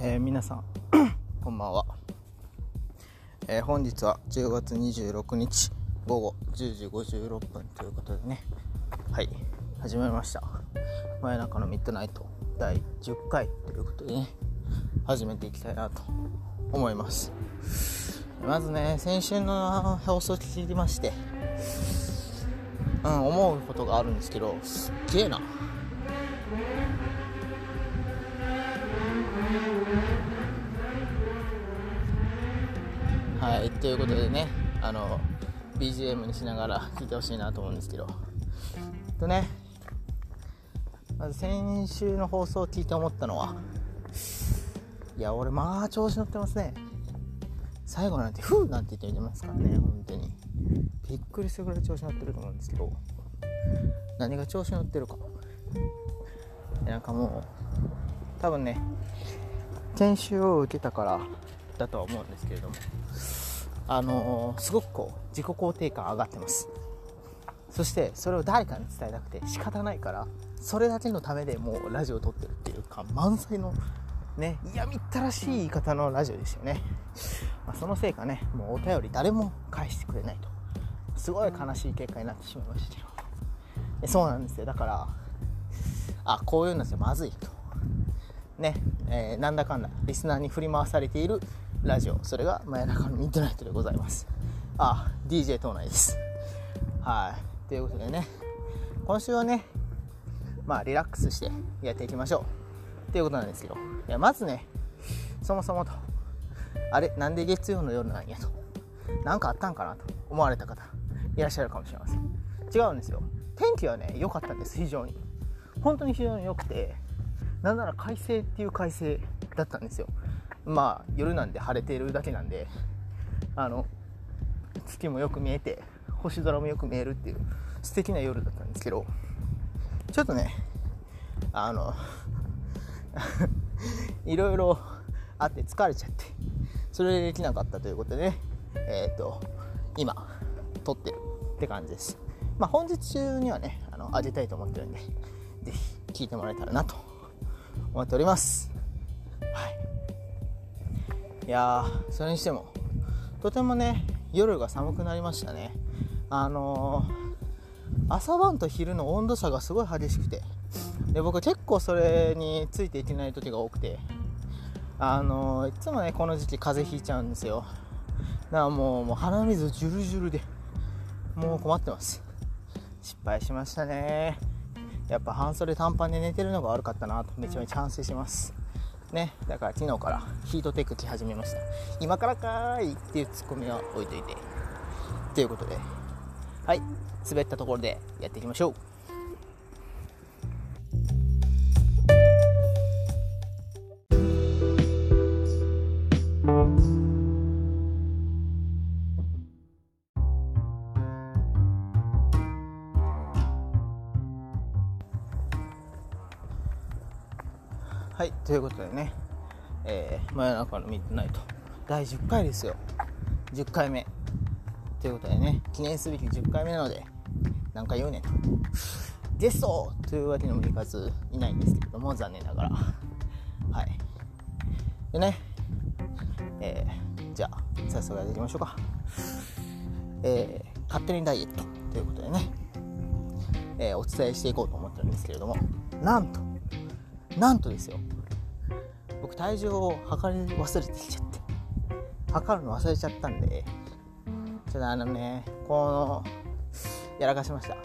えー、皆さん こんばんは、えー、本日は10月26日午後10時56分ということでね。はい始まりました。真夜中のミッドナイト第10回ということでね始めていきたいなと思います。まずね先週の放送聞きましてうん思うことがあるんですけどすっげえな。ということでねあの BGM にしながら聴いてほしいなと思うんですけど。とねまず先週の放送を聞いて思ったのはいや俺まあ調子乗ってますね。最後なんて「ふう」なんて言ってみてますからね本当に。びっくりするぐらい調子乗ってると思うんですけど何が調子乗ってるか。なんかもう多分ね研修を受けたからだとは思うんですけれども。あのー、すごくこう自己肯定感上がってます。そしてそれを誰かに伝えたくて仕方ないからそれだけのためでもうラジオを撮ってるっていうか満載のね嫌みったらしい言い方のラジオですよね、まあ、そのせいかねもうお便り誰も返してくれないと。すごい悲しい結果になってしまいましたけどそうなんですよ。だからあこういうのじゃまずいと。ね、えー、なんだかんだリスナーに振り回されているラジオ。それが真夜中のミッドナイトでございます。あ DJ 島内です。はい。ということでね今週はねまあリラックスしてやっていきましょう。っていうことなんですけどいやまずねそもそもとあれなんで月曜の夜なんやと。何かあったんかなと思われた方いらっしゃるかもしれません。違うんですよ。天気はね良かったんです。非常に。本当に非常に良くてなんなら快晴っていう快晴だったんですよ。まあ夜なんで晴れているだけなんであの月もよく見えて星空もよく見えるっていう素敵な夜だったんですけどちょっとねあの いろいろあって疲れちゃってそれでできなかったということでねえっ、ー、と今撮ってるって感じです。まあ本日中にはねあのあげたいと思ってるんで是非聞いてもらえたらなと思っております。はい。いやそれにしてもとてもね夜が寒くなりましたね。あのー、朝晩と昼の温度差がすごい激しくてで僕結構それについていけない時が多くてあのー、いつもねこの時期風邪ひいちゃうんですよ。だからもうもう鼻水ジュルジュルでもう困ってます。失敗しましたね。やっぱ半袖短パンで寝てるのが悪かったなとめちゃめちゃ反省しますね、だから昨日からヒートテック着始めました。今からかーいっていうツッコミは置いといて。ということで、はい、滑ったところでやっていきましょう。ということでね、えー、真夜中のミッドナイト。第10回ですよ。10回目。ということでね記念すべき10回目なので何回言うねん。とゲスト！というわけにもいかずいないんですけれども残念ながら。はい。でねえー、じゃあ早速やっていきましょうか。えー、勝手にダイエット。ということでね、えー、お伝えしていこうと思ってるんですけれどもなんと。なんとですよ。体重を測り忘れてきちゃって。測るの忘れちゃったんで。ちょっとあのねこのやらかしました。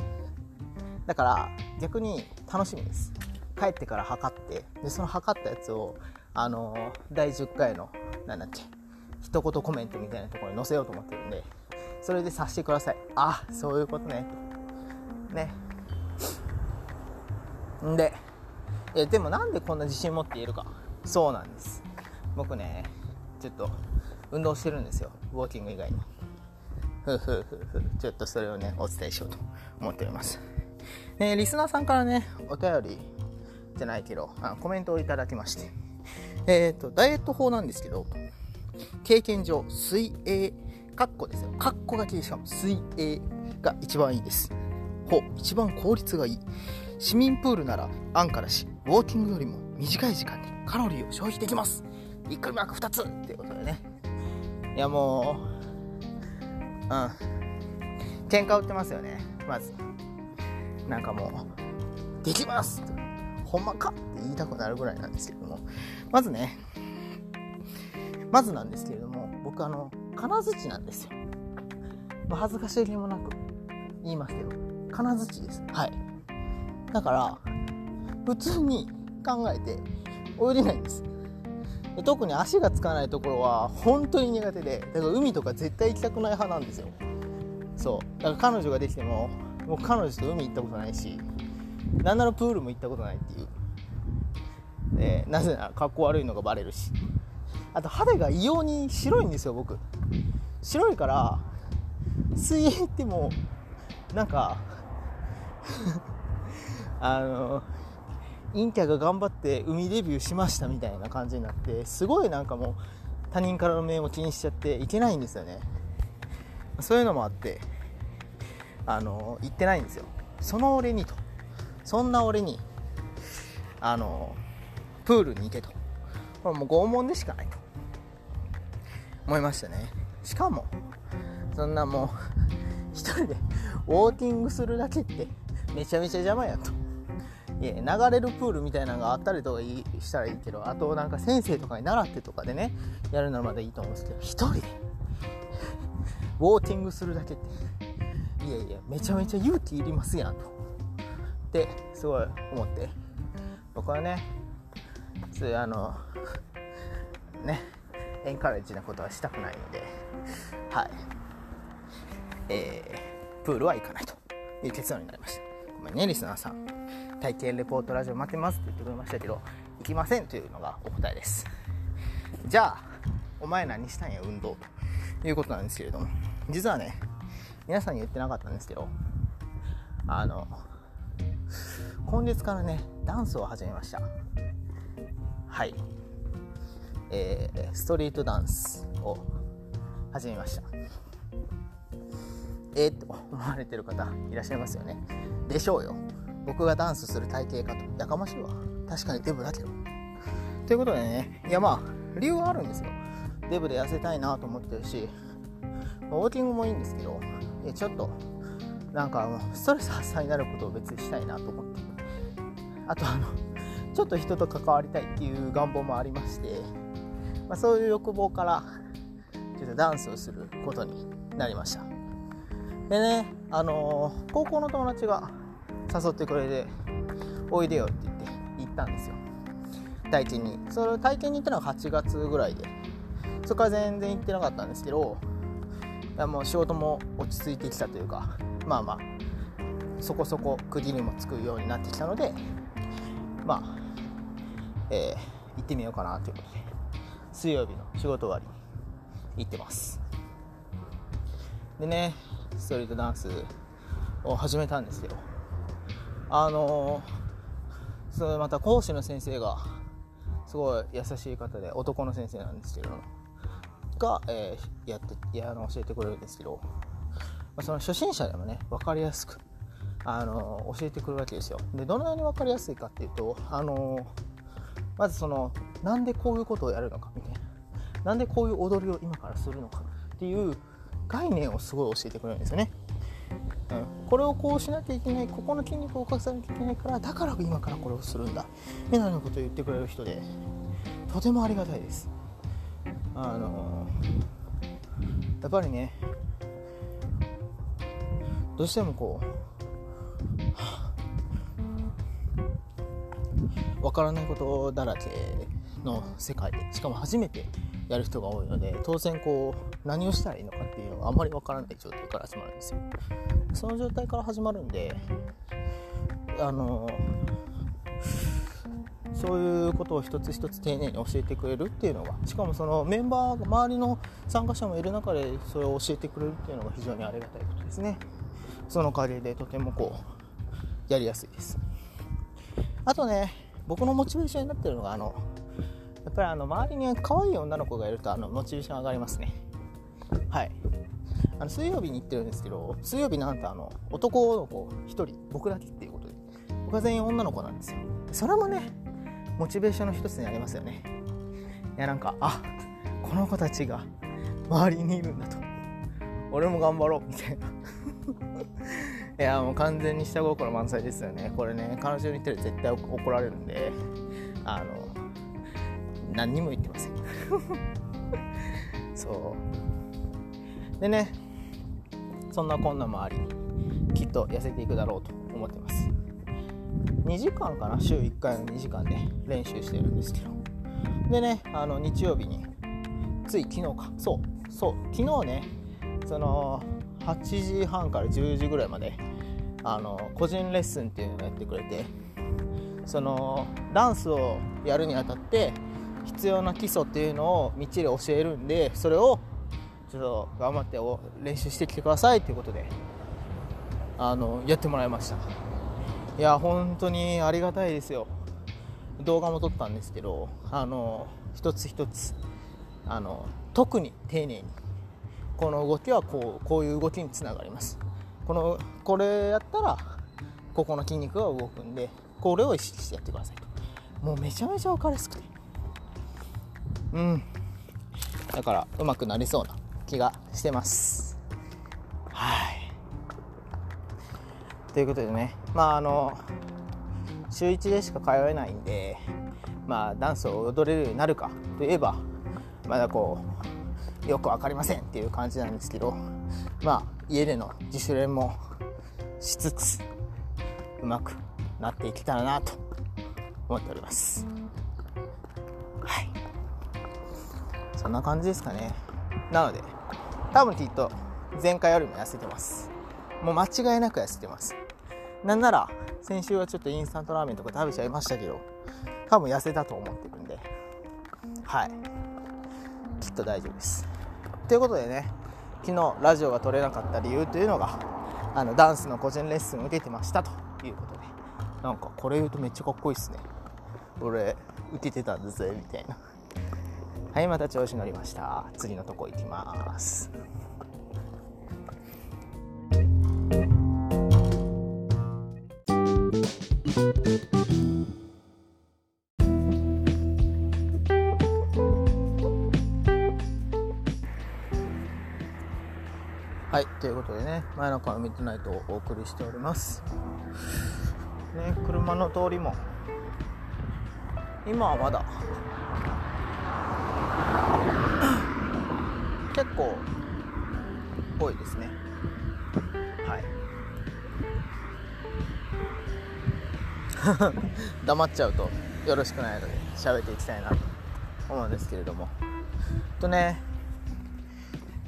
だから逆に楽しみです。帰ってから測ってでその測ったやつをあの第10回の何だっけ一言コメントみたいなところに載せようと思ってるんでそれでさせてください。あそういうことね。ね。んでえでもなんでこんな自信持って言えるか。そうなんです。僕ねちょっと運動してるんですよ。ウォーキング以外に。ふふふふちょっとそれをねお伝えしようと思っております、ね、リスナーさんからねお便りじゃないけどあコメントをいただきまして。えっ、ー、とダイエット法なんですけど経験上水泳カッコですよ。カッコがきでしかも水泳が一番いいです。ほ一番効率がいい。市民プールなら安価だしウォーキングよりも短い時間でカロリーを消費できます。1個マーク2つ。っていうことでね。いやもううん。喧嘩売ってますよね。まず。なんかもうできます。ほんまかって言いたくなるぐらいなんですけども。まずね。まずなんですけれども僕あの金槌なんですよ、恥ずかしげもなく言いますけど。金槌です。はい。だから普通に考えて泳げないんです。で特に足がつかないところは本当に苦手でだから海とか絶対行きたくない派なんですよ。そう。だから彼女ができてももう彼女と海行ったことないしなんならプールも行ったことないっていう。でなぜなら格好悪いのがバレるし。あと肌が異様に白いんですよ僕。白いから水泳行ってもなんか あの陰キャが頑張って海デビューしましたみたいな感じになってすごいなんかもう他人からの目を気にしちゃっていけないんですよね。そういうのもあってあの行ってないんですよ。その俺にと。そんな俺にあのプールに行けと。これもう拷問でしかないと。思いましたね。しかもそんなもう一人でウォーキングするだけってめちゃめちゃ邪魔やと。いや流れるプールみたいなのがあったりとかしたらいいけどあとなんか先生とかに習ってとかでねやるならまだいいと思うんですけど。一人で。ウォーキングするだけっていやいやめちゃめちゃ勇気いりますやんと。ってすごい思って。僕はねそういうあのねエンカレッジなことはしたくないので。はい。えー、プールは行かないという結論になりました。ごめんねリスナーさん。体験レポートラジオ待ってますって言ってくれましたけど行きませんというのがお答えです。じゃあお前何したんや運動ということなんですけれども。実はね皆さんに言ってなかったんですけどあの今月からねダンスを始めました。はい。えー、ストリートダンスを始めました。えー、と思われてる方いらっしゃいますよね。でしょうよ。僕がダンスする体型かと。やかましいわ。確かにデブだけど。ということでねいやまあ理由はあるんですよ。デブで痩せたいなと思ってるしウォーキングもいいんですけどちょっとなんかストレス発散になることを別にしたいなと思ってあとあのちょっと人と関わりたいっていう願望もありまして、まあ、そういう欲望からちょっとダンスをすることになりました。でねあのー、高校の友達が誘ってくれておいでよって言って行ったんですよ。体験に。それ体験に行ったのは8月ぐらいで。そこから全然行ってなかったんですけどいやもう仕事も落ち着いてきたというかまあまあそこそこ区切りもつくようになってきたのでまあ、えー、行ってみようかなということで水曜日の仕事終わりに行ってます。でねストリートダンスを始めたんですけどあのー、それまた講師の先生がすごい優しい方で男の先生なんですけどが、えー、やってやの教えてくれるんですけど、まあ、その初心者でもね分かりやすくあの教えてくるわけですよ。でどのように分かりやすいかっていうとあのまずそのなんでこういうことをやるのかみたいななんでこういう踊りを今からするのかっていう概念をすごい教えてくれるんですよね、うん、これをこうしなきゃいけないここの筋肉を動かさなきゃいけないからだから今からこれをするんだ。みたいなことを言ってくれる人でとてもありがたいです。あのやっぱりねどうしてもこうわからないことだらけの世界でしかも初めてやる人が多いので当然こう何をしたらいいのかっていうのがあんまりわからない状態から始まるんですよ。その状態から始まるんであのそういうことを一つ一つ丁寧に教えてくれるっていうのがしかもそのメンバー周りの参加者もいる中でそれを教えてくれるっていうのが非常にありがたいことですね。そのおかげでとてもこうやりやすいです。あとね僕のモチベーションになってるのがあのやっぱりあの周りに可愛い女の子がいるとあのモチベーション上がりますね。はい。あの水曜日に行ってるんですけど水曜日なんとあの男の子1人僕だけっていうことで僕は全員女の子なんですよ。それもねモチベーションの一つになりますよね。いやなんかあこの子たちが周りにいるんだと。俺も頑張ろうみたいな。いやもう完全に下心満載ですよね。これね彼女に言ってる絶対怒られるんであの何にも言ってません。そう。でねそんなこんなもありきっと痩せていくだろうと思ってます。2時間かな？週1回の2時間で練習してるんですけど。でねあの日曜日につい昨日か。そうそう昨日ねその8時半から10時ぐらいまであの個人レッスンっていうのをやってくれてそのダンスをやるにあたって必要な基礎っていうのをみっちり教えるんでそれをちょっと頑張って練習してきてくださいということであのやってもらいました。いや本当にありがたいですよ。動画も撮ったんですけどあの一つ一つあの特に丁寧にこの動きはこうこういう動きにつながります。このこれやったらここの筋肉が動くんでこれを意識してやってくださいと。もうめちゃめちゃ分かりやすくて。うん。だからうまくなりそうな気がしてます。はい。ということでね。まああの週1でしか通えないんでまあダンスを踊れるようになるか。といえばまだこうよく分かりませんっていう感じなんですけどまあ家での自主練もしつつうまくなっていけたらなと思っております。そんな感じですかね。なので多分きっと前回よりも痩せてます。もう間違いなく痩せてます。なんなら先週はちょっとインスタントラーメンとか食べちゃいましたけど多分痩せたと思ってるんで。はい。きっと大丈夫です。ということでね昨日ラジオが撮れなかった理由というのがあのダンスの個人レッスンを受けてましたということで。なんかこれ言うとめっちゃかっこいいっすね。俺受けてたんだぜみたいな。はいまた調子乗りました。次のとこ行きます。はいということでね前の川ミッドナイトをお送りしております。ね車の通りも今はまだ構多いですね。はい。黙っちゃうとよろしくないので喋っていきたいなと思うんですけれども。とね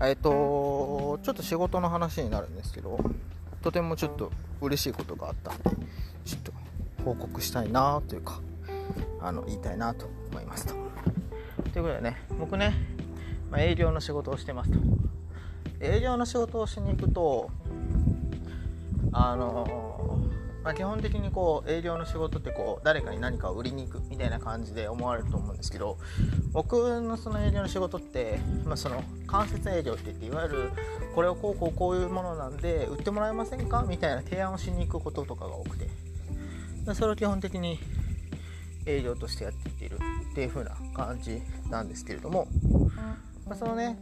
えっとちょっと仕事の話になるんですけどとてもちょっと嬉しいことがあったんでちょっと報告したいなというかあの言いたいなと思いますと。ということでね僕ね、まあ、営業の仕事をしてますと。営業の仕事をしに行くとあのまあ、基本的にこう営業の仕事ってこう誰かに何かを売りに行くみたいな感じで思われると思うんですけど僕のその営業の仕事って、まあ、その間接営業って言っていわゆるこれをこうこうこういうものなんで売ってもらえませんか？みたいな提案をしに行くこととかが多くて。それを基本的に営業としてやっていっているっていう風な感じなんですけれども、まあ、そのね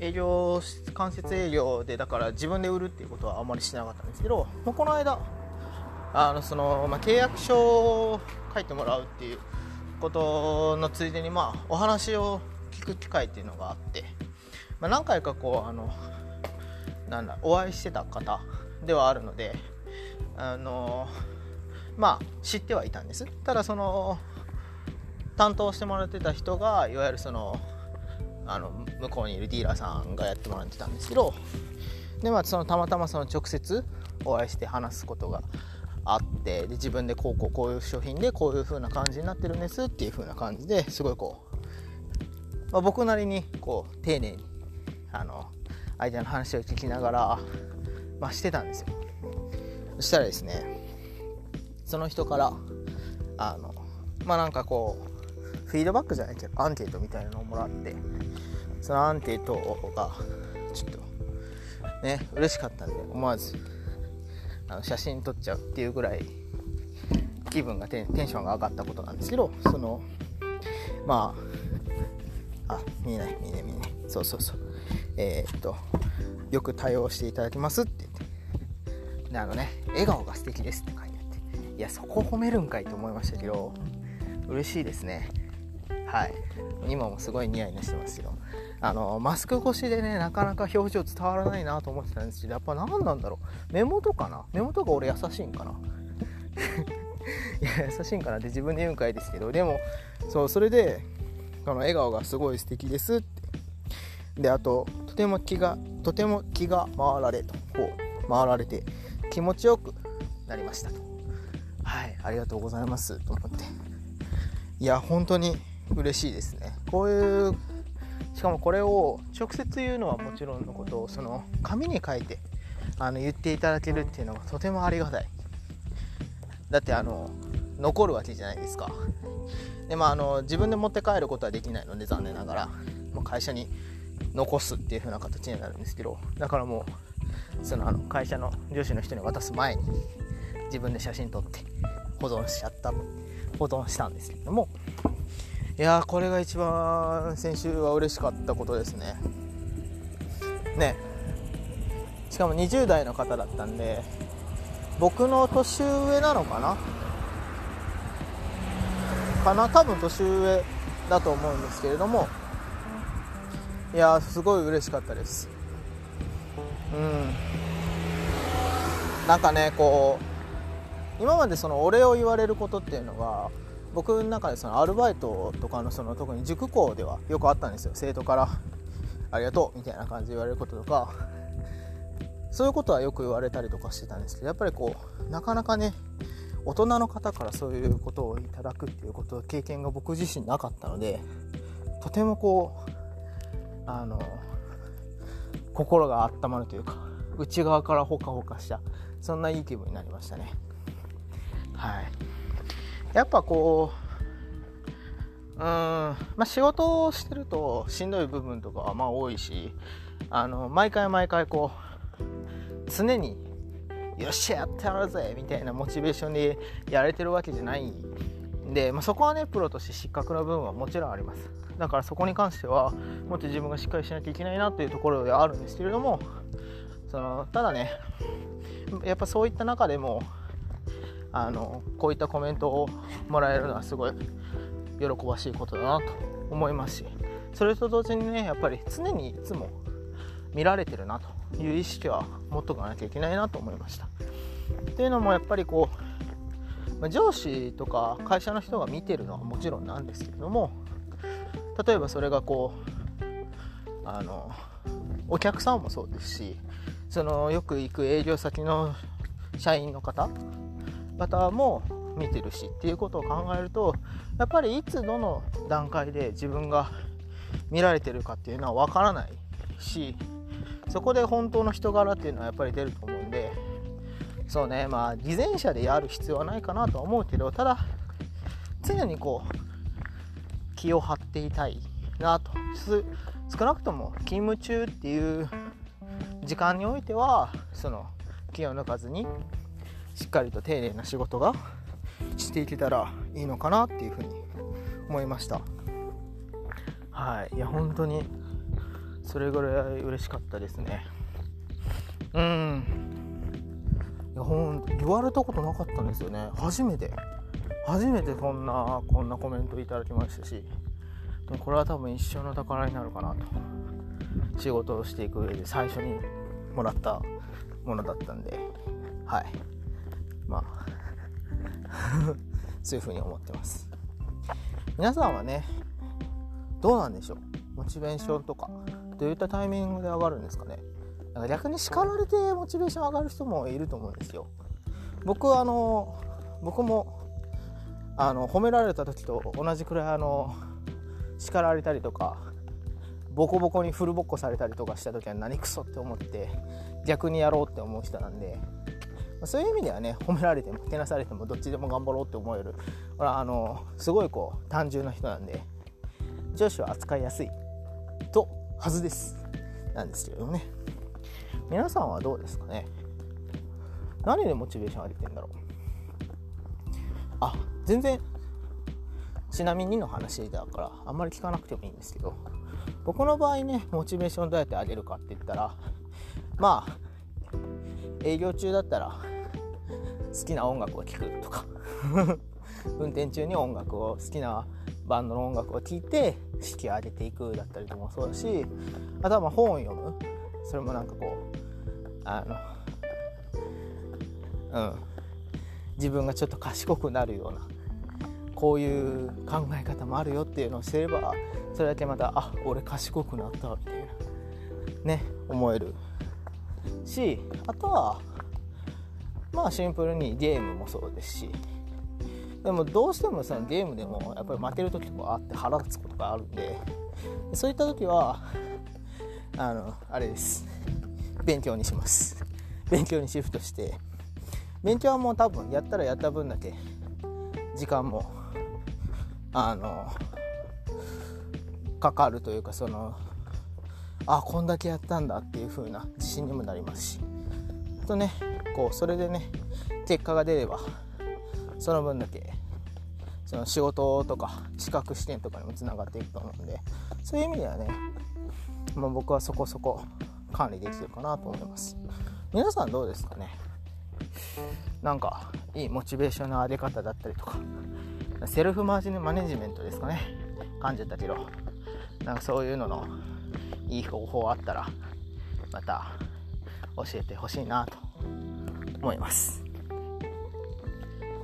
営業間接営業でだから自分で売るっていうことはあんまりしなかったんですけど、まあ、この間あのその、まあ、契約書を書いてもらうっていうことのついでに、まあ、お話を聞く機会っていうのがあって、まあ、何回かこうあのなんだお会いしてた方ではあるのであのまあ知ってはいたんです。ただその担当してもらってた人がいわゆるそのあの向こうにいるディーラーさんがやってもらってたんですけどで、まあ、そのたまたまその直接お会いして話すことがあってで自分でこうこうこういう商品でこういう風な感じになってるんですっていう風な感じですごいこう、まあ、僕なりにこう丁寧にあの相手の話を聞きながら、まあ、してたんですよ。そしたらですねその人からあのまあなんかこうフィードバックじゃないけどアンケートみたいなのをもらってそのアンケートがちょっとね嬉しかったんで思わずあの写真撮っちゃうっていうぐらい気分がテンションが上がったことなんですけどその、まああ見えない見えない見えない。そうそうそう。えー、っとよく対応していただきますって言って。であのね笑顔が素敵ですって書いてあって。いやそこ褒めるんかいと思いましたけど嬉しいですね。はい。今もすごいニヤニヤしてますけどあのマスク越しでねなかなか表情伝わらないなと思ってたんですけどやっぱ何なんだろう。目元かな？目元が俺優しいんかな？いや優しいんかなって自分で言うんかいですけどでもそうそれでこの笑顔がすごい素敵ですって。であととても気がとても気が回られとこう回られて気持ちよくなりましたと。はいありがとうございますと思って。いや本当に嬉しいですね。こういうしかもこれを直接言うのはもちろんのことをその紙に書いてあの言っていただけるっていうのがとてもありがたい。だってあの残るわけじゃないですか。でまああの自分で持って帰ることはできないので残念ながらもう会社に残すっていう風な形になるんですけどだからもうそのあの会社の上司の人に渡す前に自分で写真撮って保存しちゃった保存したんですけどもいやこれが一番先週は嬉しかったことですね。ね。しかも20代の方だったんで僕の年上なのかな？かな？多分年上だと思うんですけれども。いやすごい嬉しかったです。うん。なんかねこう今までそのお礼を言われることっていうのが僕の中でそのアルバイトとかのその特に塾校ではよくあったんですよ。生徒から「ありがとう」みたいな感じで言われることとか。そういうことはよく言われたりとかしてたんですけどやっぱりこうなかなかね大人の方からそういうことをいただくっていうこと経験が僕自身なかったのでとてもこうあの心が温まるというか内側からほかほかしたそんないい気分になりましたね。はい。やっぱこううんまあ仕事をしてるとしんどい部分とかはまあ多いしあの毎回毎回こう常によっしゃやってやるぜみたいなモチベーションでやれてるわけじゃないんで、まあ、そこはねプロとして失格な部分はもちろんあります。だからそこに関してはもっと自分がしっかりしなきゃいけないなっていうところではあるんですけれどもそのただねやっぱそういった中でもあのこういったコメントをもらえるのはすごい喜ばしいことだなと思いますしそれと同時にねやっぱり常にいつも見られてるなという意識は持っとかなきゃいけないなと思いました。っていうのもやっぱりこう上司とか会社の人が見てるのはもちろんなんですけれども例えばそれがこうあのお客さんもそうですしそのよく行く営業先の社員の方方も見てるしっていうことを考えるとやっぱりいつどの段階で自分が見られてるかっていうのは分からないしそこで本当の人柄っていうのはやっぱり出ると思うんでそうねまあ偽善者でやる必要はないかなとは思うけどただ常にこう気を張っていたいなと。少なくとも勤務中っていう時間においてはその気を抜かずにしっかりと丁寧な仕事がしていけたらいいのかなっていうふうに思いました。はい。いや本当にそれぐらい嬉しかったですね。うん。いやほん言われたことなかったんですよね。初めて。初めてそんなこんなコメントいただきましたし。でもこれは多分一生の宝になるかなと。仕事をしていく上で最初にもらったものだったんで。はい。まあ。そういうふうに思ってます。皆さんはねどうなんでしょう？モチベーションとか。どういったタイミングで上がるんですかね？なんか逆に叱られてモチベーション上がる人もいると思うんですよ。僕あの僕もあの褒められた時と同じくらいあの叱られたりとかボコボコにフルボッコされたりとかした時は何クソって思って逆にやろうって思う人なんでそういう意味ではね褒められてもけなされてもどっちでも頑張ろうって思える。ほらあのすごいこう単純な人なんで上司は扱いやすいとはずです。なんですけどね。皆さんはどうですかね。何でモチベーション上げてんだろう。あ全然ちなみにの話だからあんまり聞かなくてもいいんですけど僕の場合ねモチベーションどうやって上げるかって言ったらまあ営業中だったら好きな音楽を聴くとか。運転中に音楽を好きなバンドの音楽を聴いて士気を上げていくだったりとかもそうだしあとはまあ本を読む。それもなんかこうあのうん。自分がちょっと賢くなるようなこういう考え方もあるよっていうのを知ればそれだけまたあ俺賢くなったみたいな。ね思える。しあとはまあシンプルにゲームもそうですしでもどうしてもそのゲームでもやっぱり負ける時とかあって腹立つことがあるんでそういった時はあのあれです。勉強にします。勉強にシフトして勉強はもう多分やったらやった分だけ時間もあのかかるというかそのあこんだけやったんだっていう風な自信にもなりますし。とねこうそれでね結果が出ればその分だけその仕事とか資格試験とかにもつながっていくと思うんでそういう意味ではね、まあ、僕はそこそこ管理できてるかなと思います。皆さんどうですかね？なんかいいモチベーションの上げ方だったりとかセルフマージンマネジメントですかね？感じたけどなんかそういうののいい方法あったらまた教えてほしいなと思います、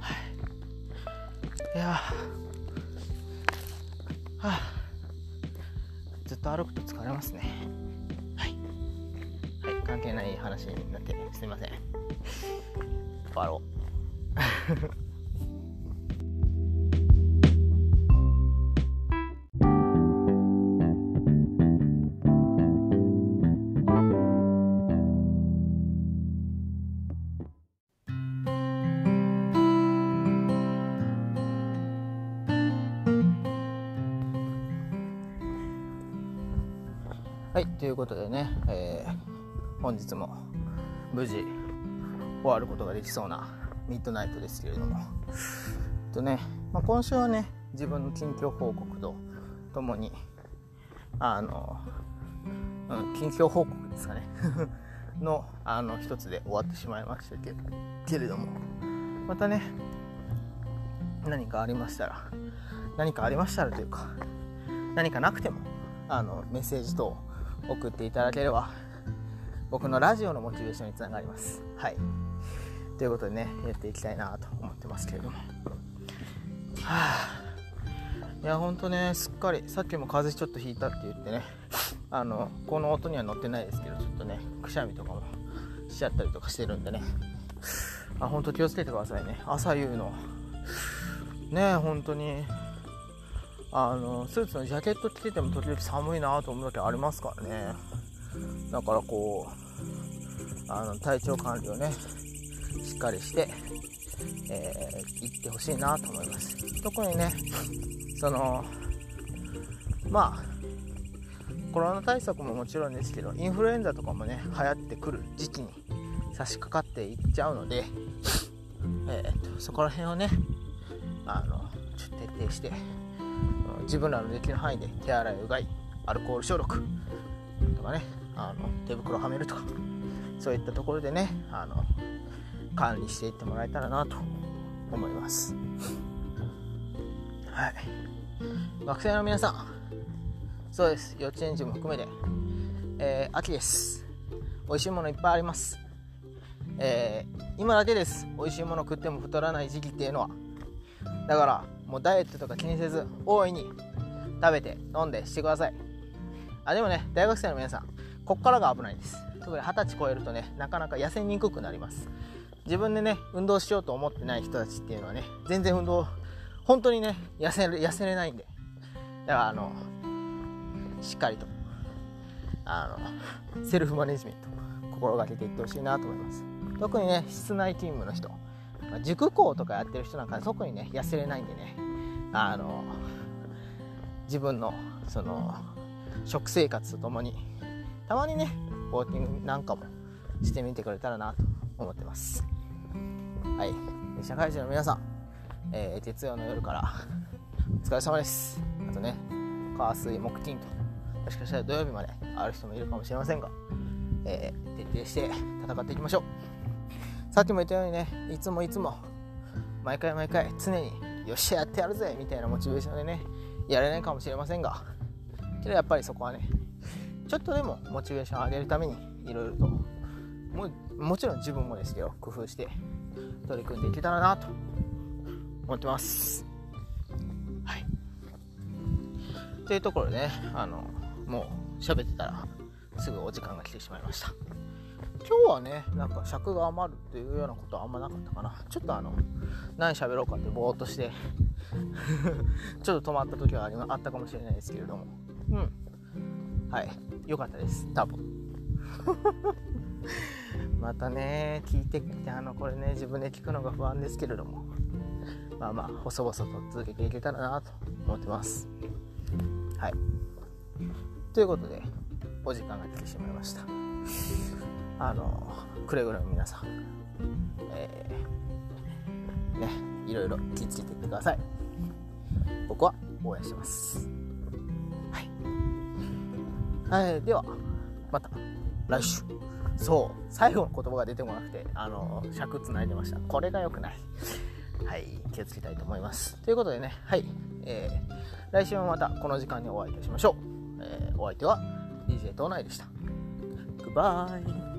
はい、いやはあ。ずっと歩くと疲れますね。はい、はい、関係ない話になってすいません。終わろう。ということでね、えー、本日も無事終わることができそうなミッドナイトですけれども。えっとね、まあ、今週はね自分の近況報告とともにあの、うん、近況報告ですかね。のあの一つで終わってしまいましたけけれども。またね何かありましたら何かありましたらというか何かなくてもあのメッセージ等送っていただければ僕のラジオのモチベーションにつながります。はい。ということでねやっていきたいなと思ってますけれども。はあいやほんとねすっかりさっきも風邪ちょっとひいたって言ってねあのこの音には乗ってないですけどちょっとねくしゃみとかもしちゃったりとかしてるんでね。あ本当気をつけてくださいね。朝夕の。ね本当に。あのスーツのジャケット着てても時々寒いなと思う時ありますからね。だからこうあの体調管理をねしっかりして、えー、行ってほしいなと思います。特にねそのまあコロナ対策ももちろんですけどインフルエンザとかもね流行ってくる時期に差し掛かっていっちゃうので、えーと、そこら辺をねあのちょっと徹底して自分らのできる範囲で手洗いうがいアルコール消毒。とかねあの手袋はめるとか。そういったところでねあの管理していってもらえたらなと思います。はい。学生の皆さん。そうです。幼稚園児も含めて、えー、秋です。美味しいものいっぱいあります。えー、今だけです。美味しいもの食っても太らない時期っていうのは。だからもうダイエットとか気にせず大いに食べて飲んでしてください。あでもね大学生の皆さんこっからが危ないです。特に二十歳超えるとねなかなか痩せにくくなります。自分でね運動しようと思ってない人たちっていうのはね全然運動本当にね痩せる痩せれないんでだからあのしっかりとあのセルフマネジメント心がけていってほしいなと思います。特にね室内勤務の人、塾校とかやってる人なんか特にね痩せれないんでね。あの自分のその食生活とともにたまにねウォーキングなんかもしてみてくれたらなと思ってます。はい。社会人の皆さん、えー、月曜の夜からお疲れ様です。あとね火水木金ともしかしたら土曜日まである人もいるかもしれませんが、えー、徹底して戦っていきましょう。さっきも言ったようにねいつもいつも毎回毎回常によっしゃやってやるぜみたいなモチベーションでねやれないかもしれませんがけどやっぱりそこはねちょっとでもモチベーション上げるためにいろいろとももちろん自分もですけど工夫して取り組んでいけたらなと思ってます。はい。というところでねあのもう喋ってたらすぐお時間が来てしまいました。今日はねなんか尺が余るっていうようなことはあんまなかったかな。ちょっとあの何喋ろうかってぼーっとして ちょっと止まった時はありあったかもしれないですけれども。うん。はい。良かったです。多分。またね聞いてあのこれね自分で聞くのが不安ですけれども。まあまあ細々と続けていけたらなと思ってます。はい。ということでお時間が来てしまいました。あのくれぐれも皆さんえー、ねいろいろ気付いていってください。僕は応援してます。はい、はい、ではまた来週。そう最後の言葉が出てこなくてあの尺つないでました。これが良くない。はい気をつけたいと思います。ということでねはいえー、来週もまたこの時間にお会いいたしましょう、えー、お相手は DJ 東内でした。グッバイ